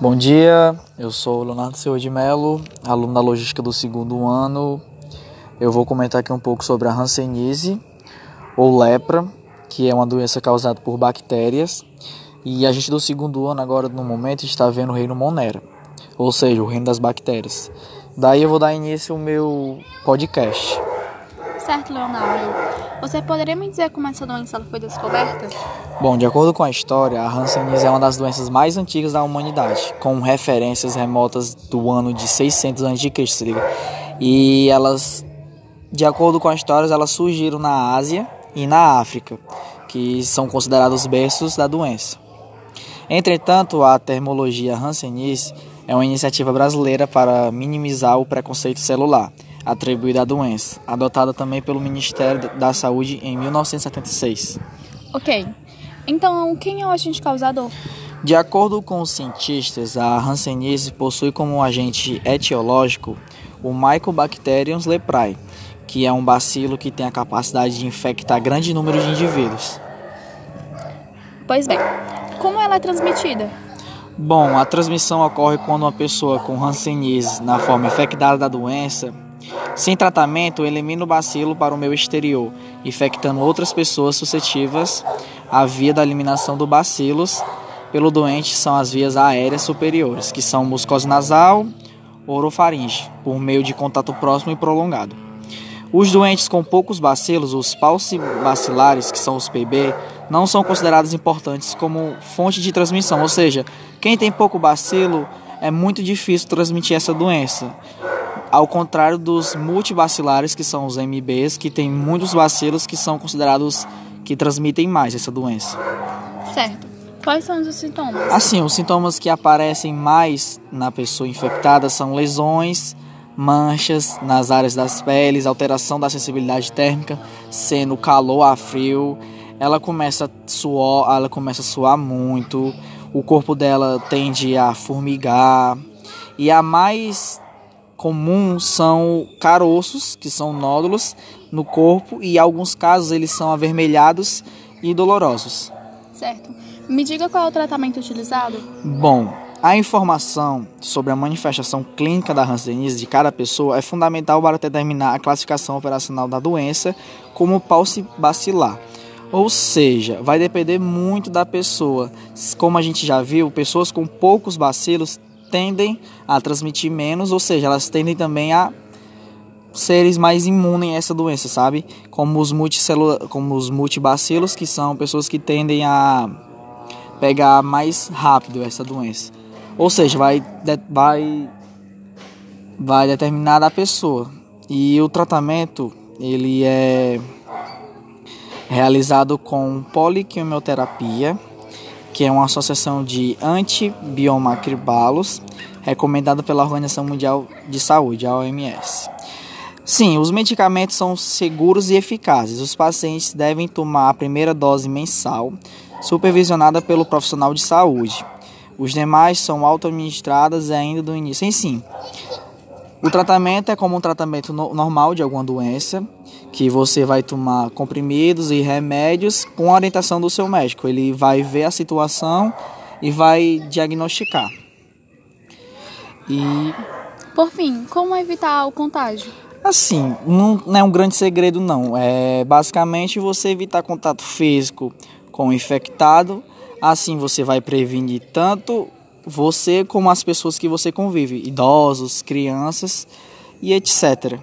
Bom dia, eu sou Leonardo Silva de Mello, aluno da Logística do segundo ano. Eu vou comentar aqui um pouco sobre a Hanseníase, ou lepra, que é uma doença causada por bactérias. E a gente do segundo ano, agora no momento, está vendo o reino Monera, ou seja, o reino das bactérias. Daí eu vou dar início ao meu podcast. Certo, Leonardo. Você poderia me dizer como essa doença foi descoberta? Bom, de acordo com a história, a Hanseníase é uma das doenças mais antigas da humanidade, com referências remotas do ano de 600 a.C. E elas, de acordo com as histórias, elas surgiram na Ásia e na África, que são considerados berços da doença. Entretanto, a termologia Hanseníase é uma iniciativa brasileira para minimizar o preconceito celular atribuída à doença, adotada também pelo Ministério da Saúde em 1976. Ok. Então, quem é o agente causador? De acordo com os cientistas, a Hanseníase possui como agente etiológico o Mycobacterium leprae, que é um bacilo que tem a capacidade de infectar grande número de indivíduos. Pois bem, como ela é transmitida? Bom, a transmissão ocorre quando uma pessoa com Hanseníase na forma infectada da doença sem tratamento, elimina o bacilo para o meio exterior, infectando outras pessoas suscetíveis. A via da eliminação do bacilos pelo doente são as vias aéreas superiores, que são mucose nasal, orofaringe, por meio de contato próximo e prolongado. Os doentes com poucos bacilos, os paucibacilares, que são os PB, não são considerados importantes como fonte de transmissão, ou seja, quem tem pouco bacilo é muito difícil transmitir essa doença ao contrário dos multibacilares, que são os MBs, que tem muitos bacilos que são considerados que transmitem mais essa doença. Certo. Quais são os sintomas? Assim, os sintomas que aparecem mais na pessoa infectada são lesões, manchas nas áreas das peles, alteração da sensibilidade térmica, sendo calor a frio, ela começa a suar, ela começa a suar muito, o corpo dela tende a formigar e a mais comum são caroços, que são nódulos no corpo, e em alguns casos eles são avermelhados e dolorosos. Certo. Me diga qual é o tratamento utilizado? Bom, a informação sobre a manifestação clínica da hanseníase de cada pessoa é fundamental para determinar a classificação operacional da doença como bacilar. Ou seja, vai depender muito da pessoa. Como a gente já viu, pessoas com poucos bacilos tendem a transmitir menos, ou seja, elas tendem também a seres mais imunes a essa doença, sabe? Como os multicelula, como os multibacilos, que são pessoas que tendem a pegar mais rápido essa doença. Ou seja, vai vai vai determinar a pessoa. E o tratamento, ele é realizado com poliquimioterapia, que é uma associação de antibiomacribalos recomendada pela Organização Mundial de Saúde, a OMS. Sim, os medicamentos são seguros e eficazes. Os pacientes devem tomar a primeira dose mensal, supervisionada pelo profissional de saúde. Os demais são auto-administradas ainda do início. Em sim, o tratamento é como um tratamento no normal de alguma doença, que você vai tomar comprimidos e remédios com a orientação do seu médico. Ele vai ver a situação e vai diagnosticar. E por fim, como evitar o contágio? Assim, não, não é um grande segredo não. É basicamente você evitar contato físico com o infectado. Assim você vai prevenir tanto você como as pessoas que você convive, idosos, crianças e etc.